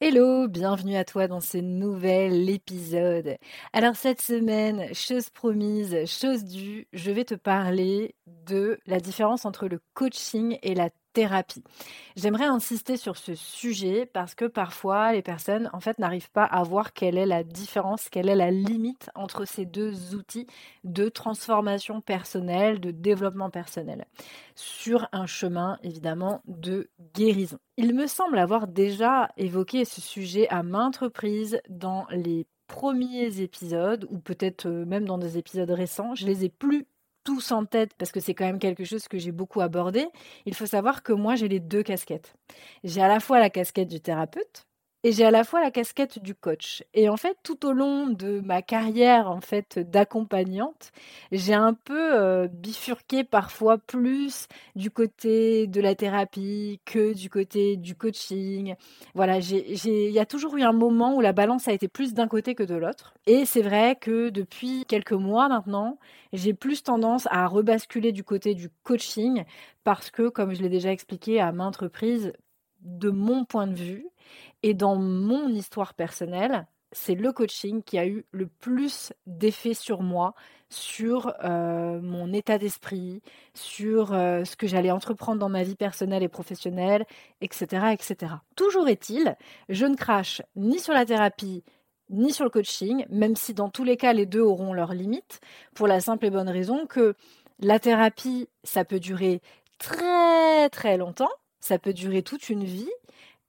Hello, bienvenue à toi dans ce nouvel épisode. Alors cette semaine, chose promise, chose due, je vais te parler de la différence entre le coaching et la J'aimerais insister sur ce sujet parce que parfois les personnes en fait n'arrivent pas à voir quelle est la différence, quelle est la limite entre ces deux outils de transformation personnelle, de développement personnel sur un chemin évidemment de guérison. Il me semble avoir déjà évoqué ce sujet à maintes reprises dans les premiers épisodes ou peut-être euh, même dans des épisodes récents. Je les ai plus tous en tête parce que c'est quand même quelque chose que j'ai beaucoup abordé, il faut savoir que moi j'ai les deux casquettes. J'ai à la fois la casquette du thérapeute, et j'ai à la fois la casquette du coach. Et en fait, tout au long de ma carrière en fait d'accompagnante, j'ai un peu euh, bifurqué parfois plus du côté de la thérapie que du côté du coaching. Voilà, il y a toujours eu un moment où la balance a été plus d'un côté que de l'autre. Et c'est vrai que depuis quelques mois maintenant, j'ai plus tendance à rebasculer du côté du coaching parce que, comme je l'ai déjà expliqué à maintes reprises, de mon point de vue et dans mon histoire personnelle, c'est le coaching qui a eu le plus d'effet sur moi, sur euh, mon état d'esprit, sur euh, ce que j'allais entreprendre dans ma vie personnelle et professionnelle, etc., etc. Toujours est-il, je ne crache ni sur la thérapie, ni sur le coaching, même si dans tous les cas, les deux auront leurs limites, pour la simple et bonne raison que la thérapie, ça peut durer très très longtemps, ça peut durer toute une vie.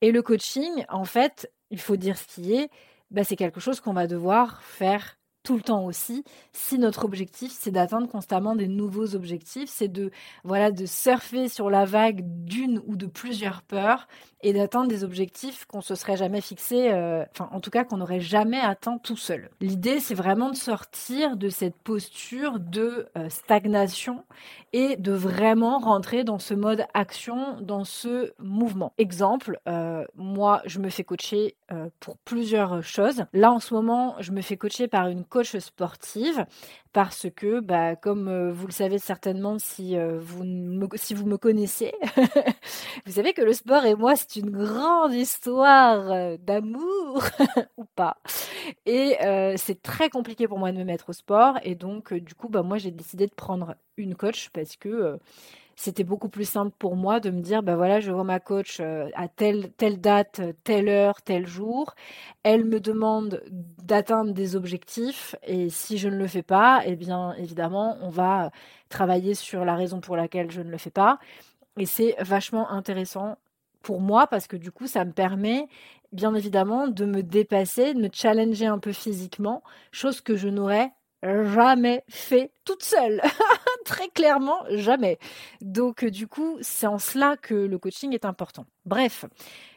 Et le coaching, en fait, il faut dire ce qui est, bah, c'est quelque chose qu'on va devoir faire tout le temps aussi si notre objectif c'est d'atteindre constamment des nouveaux objectifs c'est de voilà de surfer sur la vague d'une ou de plusieurs peurs et d'atteindre des objectifs qu'on se serait jamais fixés euh, enfin en tout cas qu'on n'aurait jamais atteint tout seul. L'idée c'est vraiment de sortir de cette posture de euh, stagnation et de vraiment rentrer dans ce mode action dans ce mouvement. Exemple euh, moi je me fais coacher pour plusieurs choses. Là en ce moment je me fais coacher par une coach sportive parce que, bah, comme euh, vous le savez certainement si, euh, vous, me, si vous me connaissez, vous savez que le sport et moi, c'est une grande histoire euh, d'amour ou pas. Et c'est très compliqué pour moi de me mettre au sport. Et donc, du coup, bah, moi, j'ai décidé de prendre une coach parce que c'était beaucoup plus simple pour moi de me dire, ben voilà, je vois ma coach euh, à telle, telle date, telle heure, tel jour. Elle me demande d'atteindre des objectifs et si je ne le fais pas, eh bien évidemment, on va travailler sur la raison pour laquelle je ne le fais pas. Et c'est vachement intéressant pour moi parce que du coup, ça me permet bien évidemment de me dépasser, de me challenger un peu physiquement, chose que je n'aurais jamais fait toute seule. Très clairement, jamais. Donc, euh, du coup, c'est en cela que le coaching est important. Bref,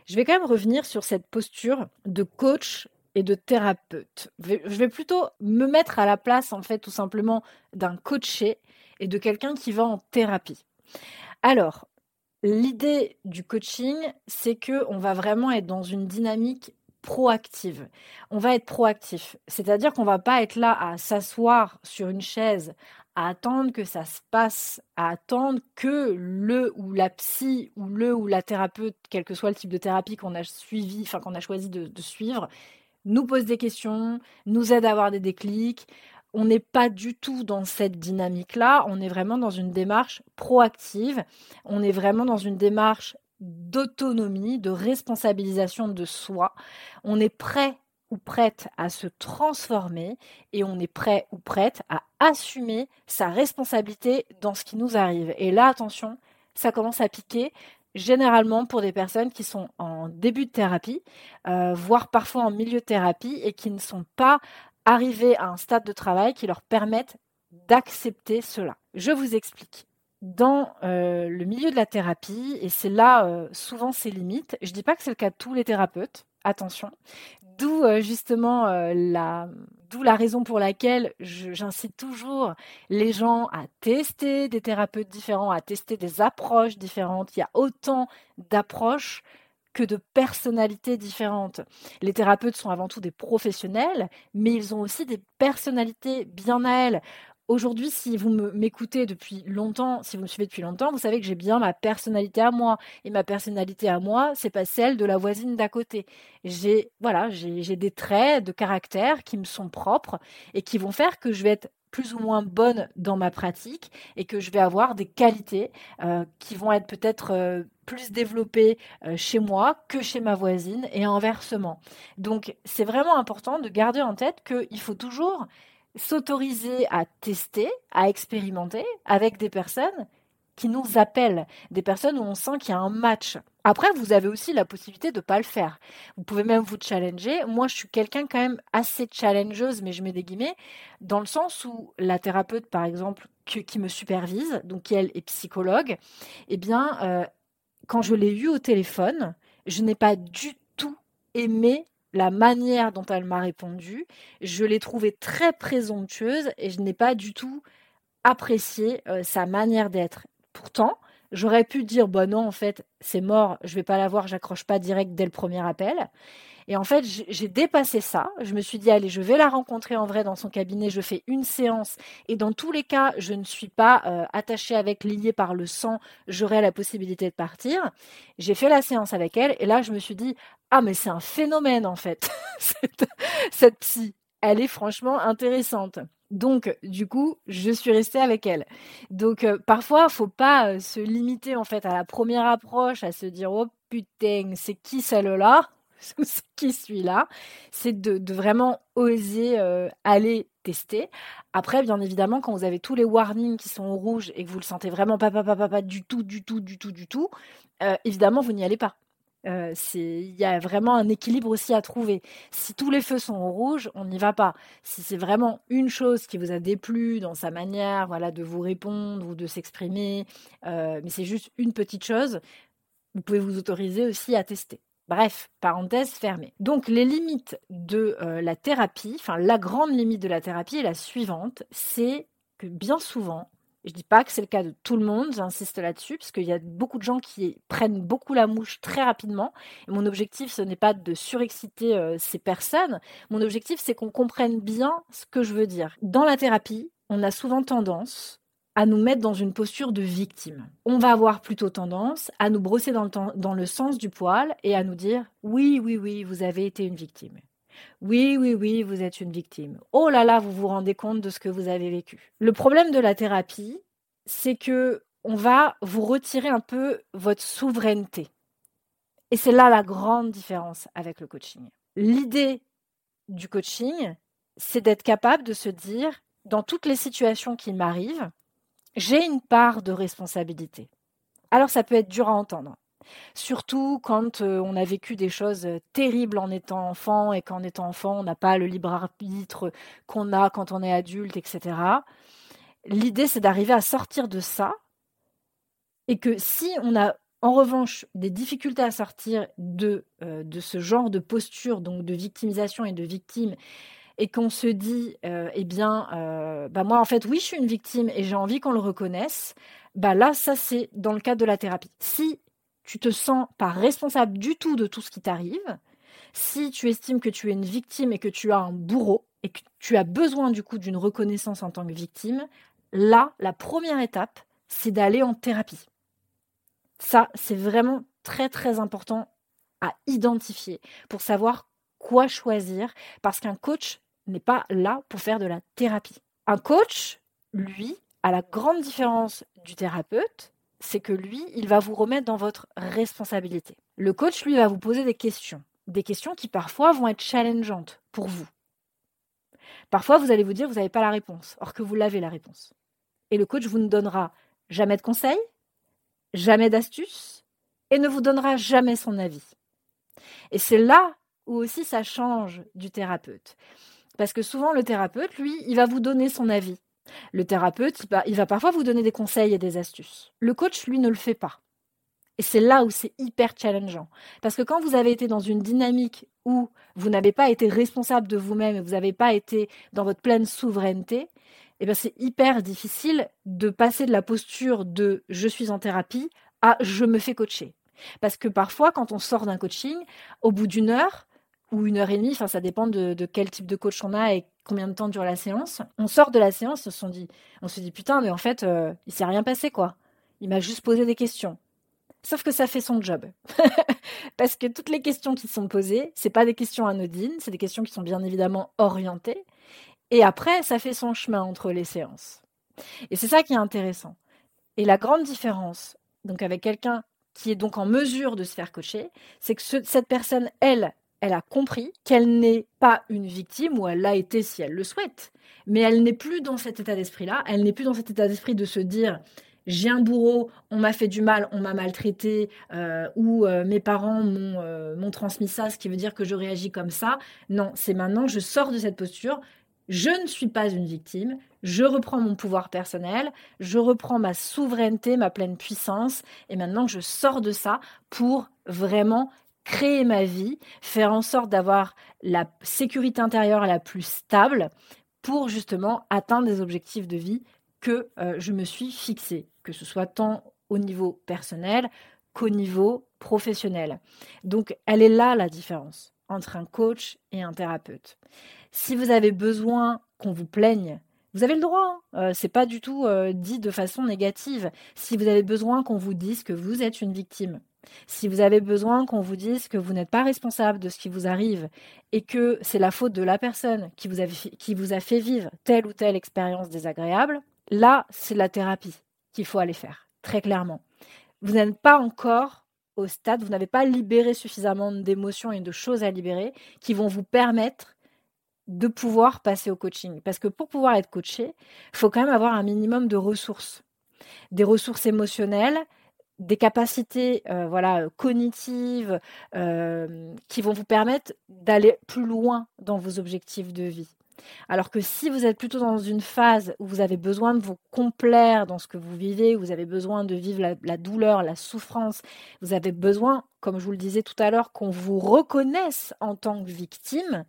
je vais quand même revenir sur cette posture de coach et de thérapeute. Je vais plutôt me mettre à la place, en fait, tout simplement d'un coaché et de quelqu'un qui va en thérapie. Alors, l'idée du coaching, c'est que on va vraiment être dans une dynamique proactive. On va être proactif, c'est-à-dire qu'on va pas être là à s'asseoir sur une chaise, à attendre que ça se passe, à attendre que le ou la psy ou le ou la thérapeute, quel que soit le type de thérapie qu'on a suivi, enfin qu'on a choisi de, de suivre, nous pose des questions, nous aide à avoir des déclics. On n'est pas du tout dans cette dynamique-là, on est vraiment dans une démarche proactive, on est vraiment dans une démarche d'autonomie, de responsabilisation de soi. On est prêt ou prête à se transformer et on est prêt ou prête à assumer sa responsabilité dans ce qui nous arrive. Et là, attention, ça commence à piquer généralement pour des personnes qui sont en début de thérapie, euh, voire parfois en milieu de thérapie et qui ne sont pas arrivés à un stade de travail qui leur permette d'accepter cela. Je vous explique dans euh, le milieu de la thérapie, et c'est là euh, souvent ses limites, je ne dis pas que c'est le cas de tous les thérapeutes, attention. D'où euh, justement la, d'où la raison pour laquelle j'incite toujours les gens à tester des thérapeutes différents, à tester des approches différentes. Il y a autant d'approches que de personnalités différentes. Les thérapeutes sont avant tout des professionnels, mais ils ont aussi des personnalités bien à elles. Aujourd'hui, si vous m'écoutez depuis longtemps, si vous me suivez depuis longtemps, vous savez que j'ai bien ma personnalité à moi. Et ma personnalité à moi, c'est pas celle de la voisine d'à côté. J'ai, voilà, j'ai des traits de caractère qui me sont propres et qui vont faire que je vais être plus ou moins bonne dans ma pratique et que je vais avoir des qualités euh, qui vont être peut-être euh, plus développées euh, chez moi que chez ma voisine et inversement. Donc c'est vraiment important de garder en tête qu'il faut toujours s'autoriser à tester, à expérimenter avec des personnes qui nous appellent, des personnes où on sent qu'il y a un match. Après, vous avez aussi la possibilité de ne pas le faire. Vous pouvez même vous challenger. Moi, je suis quelqu'un quand même assez challengeuse, mais je mets des guillemets, dans le sens où la thérapeute, par exemple, qui me supervise, donc qui elle est psychologue, eh bien, euh, quand je l'ai eue au téléphone, je n'ai pas du tout aimé la manière dont elle m'a répondu. Je l'ai trouvée très présomptueuse et je n'ai pas du tout apprécié euh, sa manière d'être. Pourtant, j'aurais pu dire bah non en fait c'est mort, je vais pas la voir, j'accroche pas direct dès le premier appel. Et en fait, j'ai dépassé ça. Je me suis dit, allez, je vais la rencontrer en vrai dans son cabinet. Je fais une séance. Et dans tous les cas, je ne suis pas euh, attachée avec, liée par le sang. J'aurai la possibilité de partir. J'ai fait la séance avec elle. Et là, je me suis dit, ah, mais c'est un phénomène, en fait, cette psy. Elle est franchement intéressante. Donc, du coup, je suis restée avec elle. Donc, euh, parfois, faut pas euh, se limiter en fait à la première approche, à se dire oh putain, c'est qui celle-là? C'est qui celui-là, c'est de, vraiment oser euh, aller tester. Après, bien évidemment, quand vous avez tous les warnings qui sont au rouge et que vous le sentez vraiment pas, pas, pas, pas, pas du tout, du tout, du tout, du tout, euh, évidemment, vous n'y allez pas. Euh, il y a vraiment un équilibre aussi à trouver. Si tous les feux sont au rouge, on n'y va pas. Si c'est vraiment une chose qui vous a déplu dans sa manière, voilà, de vous répondre ou de s'exprimer, mais c'est juste une petite chose, vous pouvez vous autoriser aussi à tester. Bref, parenthèse fermée. Donc les limites de euh, la thérapie, enfin la grande limite de la thérapie est la suivante, c'est que bien souvent, je ne dis pas que c'est le cas de tout le monde, j'insiste là-dessus, parce qu'il y a beaucoup de gens qui prennent beaucoup la mouche très rapidement. Et mon objectif, ce n'est pas de surexciter euh, ces personnes. Mon objectif, c'est qu'on comprenne bien ce que je veux dire. Dans la thérapie, on a souvent tendance à nous mettre dans une posture de victime. On va avoir plutôt tendance à nous brosser dans le, dans le sens du poil et à nous dire oui, oui, oui, vous avez été une victime. Oui, oui, oui, vous êtes une victime. Oh là là, vous vous rendez compte de ce que vous avez vécu. Le problème de la thérapie, c'est que on va vous retirer un peu votre souveraineté. Et c'est là la grande différence avec le coaching. L'idée du coaching, c'est d'être capable de se dire, dans toutes les situations qui m'arrivent, j'ai une part de responsabilité. Alors ça peut être dur à entendre. Surtout quand on a vécu des choses terribles en étant enfant et qu'en étant enfant, on n'a pas le libre arbitre qu'on a quand on est adulte, etc. L'idée, c'est d'arriver à sortir de ça et que si on a en revanche des difficultés à sortir de, de ce genre de posture, donc de victimisation et de victime, et qu'on se dit, eh bien, bah moi en fait, oui, je suis une victime et j'ai envie qu'on le reconnaisse, bah là, ça c'est dans le cadre de la thérapie. Si tu te sens pas responsable du tout de tout ce qui t'arrive, si tu estimes que tu es une victime et que tu as un bourreau et que tu as besoin du coup d'une reconnaissance en tant que victime, là, la première étape, c'est d'aller en thérapie. Ça, c'est vraiment très très important à identifier pour savoir quoi choisir parce qu'un coach n'est pas là pour faire de la thérapie. Un coach, lui, à la grande différence du thérapeute, c'est que lui, il va vous remettre dans votre responsabilité. Le coach, lui, va vous poser des questions. Des questions qui parfois vont être challengeantes pour vous. Parfois, vous allez vous dire, vous n'avez pas la réponse, or que vous l'avez la réponse. Et le coach vous ne donnera jamais de conseils, jamais d'astuces, et ne vous donnera jamais son avis. Et c'est là où aussi ça change du thérapeute. Parce que souvent, le thérapeute, lui, il va vous donner son avis. Le thérapeute, il va, parfois vous donner des conseils et des astuces. Le coach, lui, ne le fait pas. Et c'est là où c'est hyper challengeant. Parce que quand vous avez été dans une dynamique où vous n'avez pas été responsable de vous-même et vous n'avez pas été dans votre pleine souveraineté, eh bien c'est hyper difficile de passer de la posture de je suis en thérapie à je me fais coacher. Parce que parfois, quand on sort d'un coaching, au bout d'une heure ou une heure et demie, ça dépend de, quel type de coach on a et combien de temps dure la séance, on sort de la séance, on se dit, on se dit putain, mais en fait, euh, il s'est rien passé quoi. Il m'a juste posé des questions. Sauf que ça fait son job. Parce que toutes les questions qui sont posées, c'est pas des questions anodines, c'est des questions qui sont bien évidemment orientées. Et après, ça fait son chemin entre les séances. Et c'est ça qui est intéressant. Et la grande différence, donc avec quelqu'un qui est donc en mesure de se faire coacher, c'est que cette personne, elle, elle a compris qu'elle n'est pas une victime, ou elle l'a été si elle le souhaite, mais elle n'est plus dans cet état d'esprit-là, elle n'est plus dans cet état d'esprit de se dire j'ai un bourreau, on m'a fait du mal, on m'a maltraité, euh, ou euh, mes parents euh, m'ont transmis ça, ce qui veut dire que je réagis comme ça. Non, c'est maintenant, je sors de cette posture, je ne suis pas une victime, je reprends mon pouvoir personnel, je reprends ma souveraineté, ma pleine puissance, et maintenant je sors de ça pour vraiment créer ma vie, faire en sorte d'avoir la sécurité intérieure la plus stable pour justement atteindre des objectifs de vie que euh, je me suis fixé, que ce soit tant au niveau personnel qu'au niveau professionnel. Donc elle est là la différence entre un coach et un thérapeute. Si vous avez besoin qu'on vous plaigne, vous avez le droit. Hein. euh, c'est pas du tout euh, dit de façon négative. Si vous avez besoin qu'on vous dise que vous êtes une victime, si vous avez besoin qu'on vous dise que vous n'êtes pas responsable de ce qui vous arrive et que c'est la faute de la personne qui vous, a, fait vivre telle ou telle expérience désagréable, là, c'est la thérapie qu'il faut aller faire, très clairement. Vous n'êtes pas encore au stade, vous n'avez pas libéré suffisamment d'émotions et de choses à libérer qui vont vous permettre de pouvoir passer au coaching. Parce que pour pouvoir être coaché, il faut quand même avoir un minimum de ressources. Des ressources émotionnelles, des capacités euh, voilà, cognitives euh, qui vont vous permettre d'aller plus loin dans vos objectifs de vie. Alors que si vous êtes plutôt dans une phase où vous avez besoin de vous complaire dans ce que vous vivez, vous avez besoin de vivre la douleur, la souffrance, vous avez besoin, comme je vous le disais tout à l'heure, qu'on vous reconnaisse en tant que victime,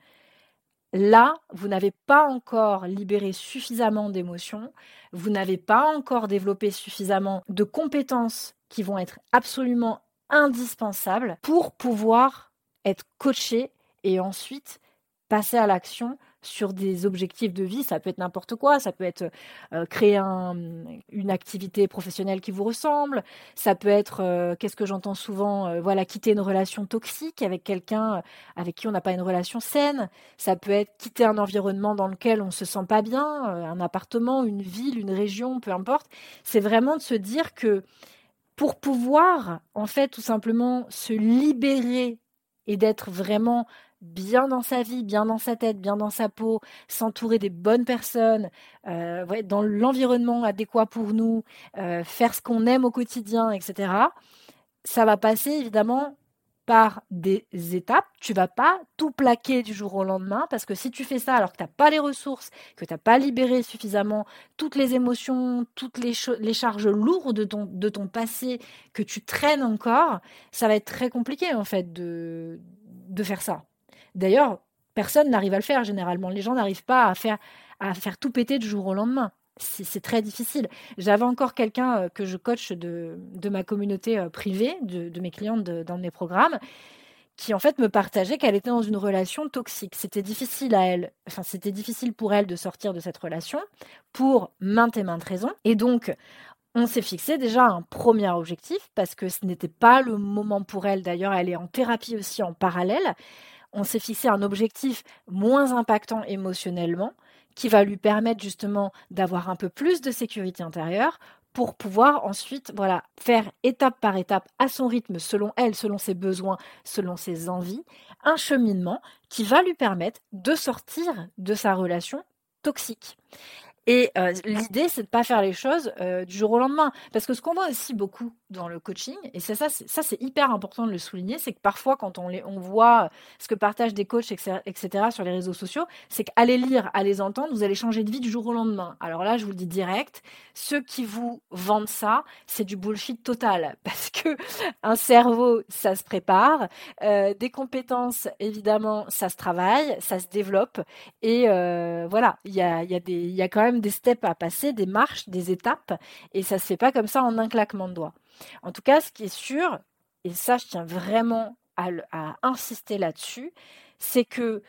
Là, vous n'avez pas encore libéré suffisamment d'émotions, vous n'avez pas encore développé suffisamment de compétences qui vont être absolument indispensables pour pouvoir être coaché et ensuite passer à l'action sur des objectifs de vie. Ça peut être n'importe quoi. Ça peut être euh, créer une activité professionnelle qui vous ressemble. Ça peut être, euh, qu'est-ce que j'entends souvent, euh, voilà, quitter une relation toxique avec quelqu'un avec qui on n'a pas une relation saine. Ça peut être quitter un environnement dans lequel on ne se sent pas bien, un appartement, une ville, une région, peu importe. C'est vraiment de se dire que pour pouvoir, en fait, tout simplement se libérer et d'être vraiment bien dans sa vie, bien dans sa tête, bien dans sa peau, s'entourer des bonnes personnes, euh, dans l'environnement adéquat pour nous, euh, faire ce qu'on aime au quotidien, etc. Ça va passer évidemment par des étapes. Tu vas pas tout plaquer du jour au lendemain parce que si tu fais ça alors que tu n'as pas les ressources, que tu n'as pas libéré suffisamment toutes les émotions, toutes les, charges lourdes de ton, passé que tu traînes encore, ça va être très compliqué en fait de faire ça. D'ailleurs, personne n'arrive à le faire généralement. Les gens n'arrivent pas à faire, à faire tout péter du jour au lendemain. C'est très difficile. J'avais encore quelqu'un euh, que je coach de, ma communauté euh, privée, de, mes clientes dans mes programmes, qui en fait me partageait qu'elle était dans une relation toxique. C'était difficile à elle, enfin c'était difficile pour elle de sortir de cette relation pour maintes et maintes raisons. Et donc on s'est fixé déjà un premier objectif parce que ce n'était pas le moment pour elle. D'ailleurs, elle est en thérapie aussi en parallèle on s'est fixé un objectif moins impactant émotionnellement qui va lui permettre justement d'avoir un peu plus de sécurité intérieure pour pouvoir ensuite voilà faire étape par étape à son rythme selon elle selon ses besoins selon ses envies un cheminement qui va lui permettre de sortir de sa relation toxique et euh, l'idée, c'est de pas faire les choses euh, du jour au lendemain. Parce que ce qu'on voit aussi beaucoup dans le coaching, et ça, ça c'est hyper important de le souligner, c'est que parfois quand on, les, on voit ce que partagent des coachs, etc., sur les réseaux sociaux, c'est qu'aller lire, à les entendre, vous allez changer de vie du jour au lendemain. Alors là, je vous le dis direct, ceux qui vous vendent ça, c'est du bullshit total, parce que un cerveau, ça se prépare, euh, des compétences, évidemment, ça se travaille, ça se développe, et euh, voilà, il y a, y, a y a quand même des steps à passer, des marches, des étapes, et ça se fait pas comme ça en un claquement de doigts. En tout cas, ce qui est sûr, et ça je tiens vraiment à, insister là-dessus, c'est que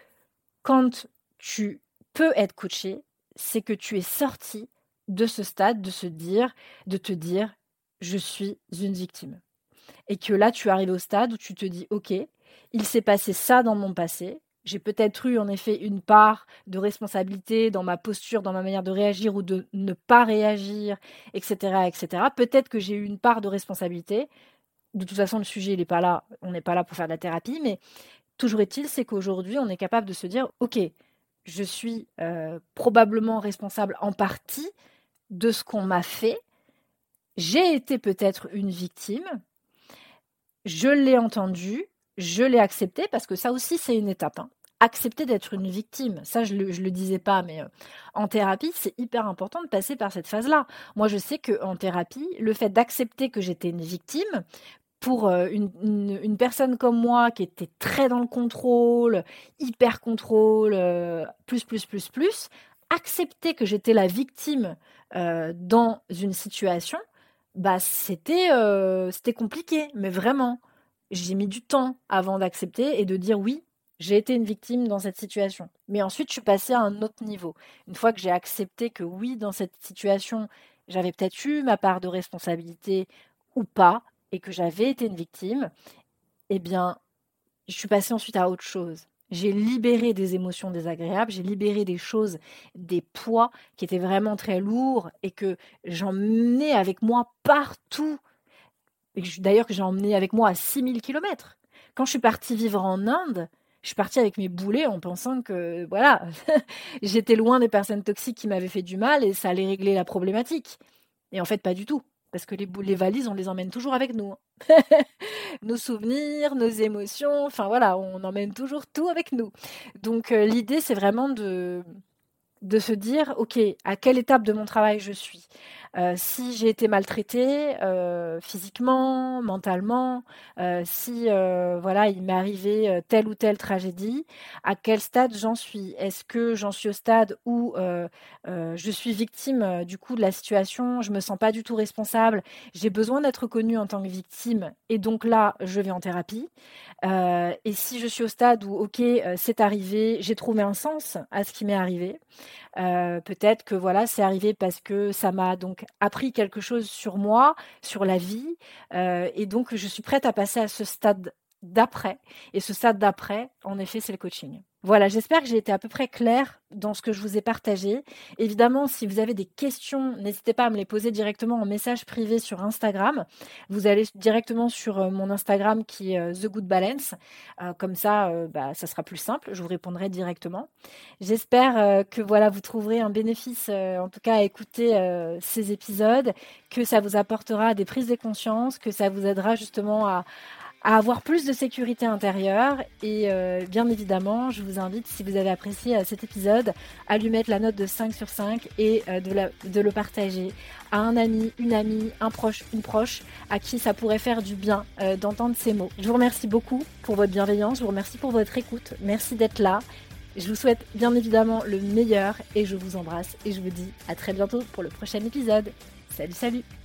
quand tu peux être coaché, c'est que tu es sorti de ce stade de se dire, de te dire, je suis une victime. Et que là, tu arrives au stade où tu te dis, OK, il s'est passé ça dans mon passé, j'ai peut-être eu en effet une part de responsabilité dans ma posture, dans ma manière de réagir ou de ne pas réagir, etc. etc. Peut-être que j'ai eu une part de responsabilité. De toute façon, le sujet, n'est pas là. On n'est pas là pour faire de la thérapie, mais toujours est-il, c'est qu'aujourd'hui, on est capable de se dire, OK, je suis euh, probablement responsable en partie de ce qu'on m'a fait. J'ai été peut-être une victime. Je l'ai entendu, je l'ai accepté parce que ça aussi, c'est une étape. Hein. Accepter d'être une victime, ça je le, le disais pas, mais euh, en thérapie, c'est hyper important de passer par cette phase-là. Moi, je sais qu'en thérapie, le fait d'accepter que j'étais une victime, pour euh, une, personne comme moi qui était très dans le contrôle, hyper contrôle, euh, plus, plus, plus, plus, accepter que j'étais la victime dans une situation, bah c'était compliqué, mais vraiment j'ai mis du temps avant d'accepter et de dire oui, j'ai été une victime dans cette situation. Mais ensuite, je suis passée à un autre niveau. Une fois que j'ai accepté que oui, dans cette situation, j'avais peut-être eu ma part de responsabilité ou pas, et que j'avais été une victime, eh bien, je suis passée ensuite à autre chose. J'ai libéré des émotions désagréables, j'ai libéré des choses, des poids qui étaient vraiment très lourds et que j'emmenais avec moi partout d'ailleurs que j'ai emmené avec moi à 6000 km. Quand je suis partie vivre en Inde, je suis partie avec mes boulets en pensant que voilà, j'étais loin des personnes toxiques qui m'avaient fait du mal et ça allait régler la problématique. Et en fait, pas du tout. Parce que les, les valises, on les emmène toujours avec nous. Hein. nos souvenirs, nos émotions, enfin voilà, on emmène toujours tout avec nous. Donc euh, l'idée, c'est vraiment de, de se dire, OK, à quelle étape de mon travail je suis? Euh, si j'ai été maltraitée euh, physiquement, mentalement, euh, si voilà, il m'est arrivé telle ou telle tragédie, à quel stade j'en suis? Est-ce que j'en suis au stade où je suis victime du coup de la situation, je me sens pas du tout responsable, j'ai besoin d'être reconnue en tant que victime et donc là, je vais en thérapie. et si je suis au stade où ok, c'est arrivé, j'ai trouvé un sens à ce qui m'est arrivé, peut-être que voilà, c'est arrivé parce que ça m'a donc appris quelque chose sur moi, sur la vie, euh, et donc je suis prête à passer à ce stade d'après. Et ce stade d'après, en effet, c'est le coaching. Voilà, j'espère que j'ai été à peu près claire dans ce que je vous ai partagé. Évidemment, si vous avez des questions, n'hésitez pas à me les poser directement en message privé sur Instagram. Vous allez directement sur euh, mon Instagram qui est euh, The Good Balance. Euh, comme ça, bah, ça sera plus simple. Je vous répondrai directement. J'espère que voilà, vous trouverez un bénéfice, en tout cas, à écouter ces épisodes, que ça vous apportera des prises de conscience, que ça vous aidera justement à, à avoir plus de sécurité intérieure. Et euh, bien évidemment, je vous invite, si vous avez apprécié euh, cet épisode, à lui mettre la note de 5 sur 5 et euh, de, le partager à un ami, une amie, un proche, une proche, à qui ça pourrait faire du bien d'entendre ces mots. Je vous remercie beaucoup pour votre bienveillance, je vous remercie pour votre écoute, merci d'être là. Je vous souhaite bien évidemment le meilleur et je vous embrasse et je vous dis à très bientôt pour le prochain épisode. Salut, salut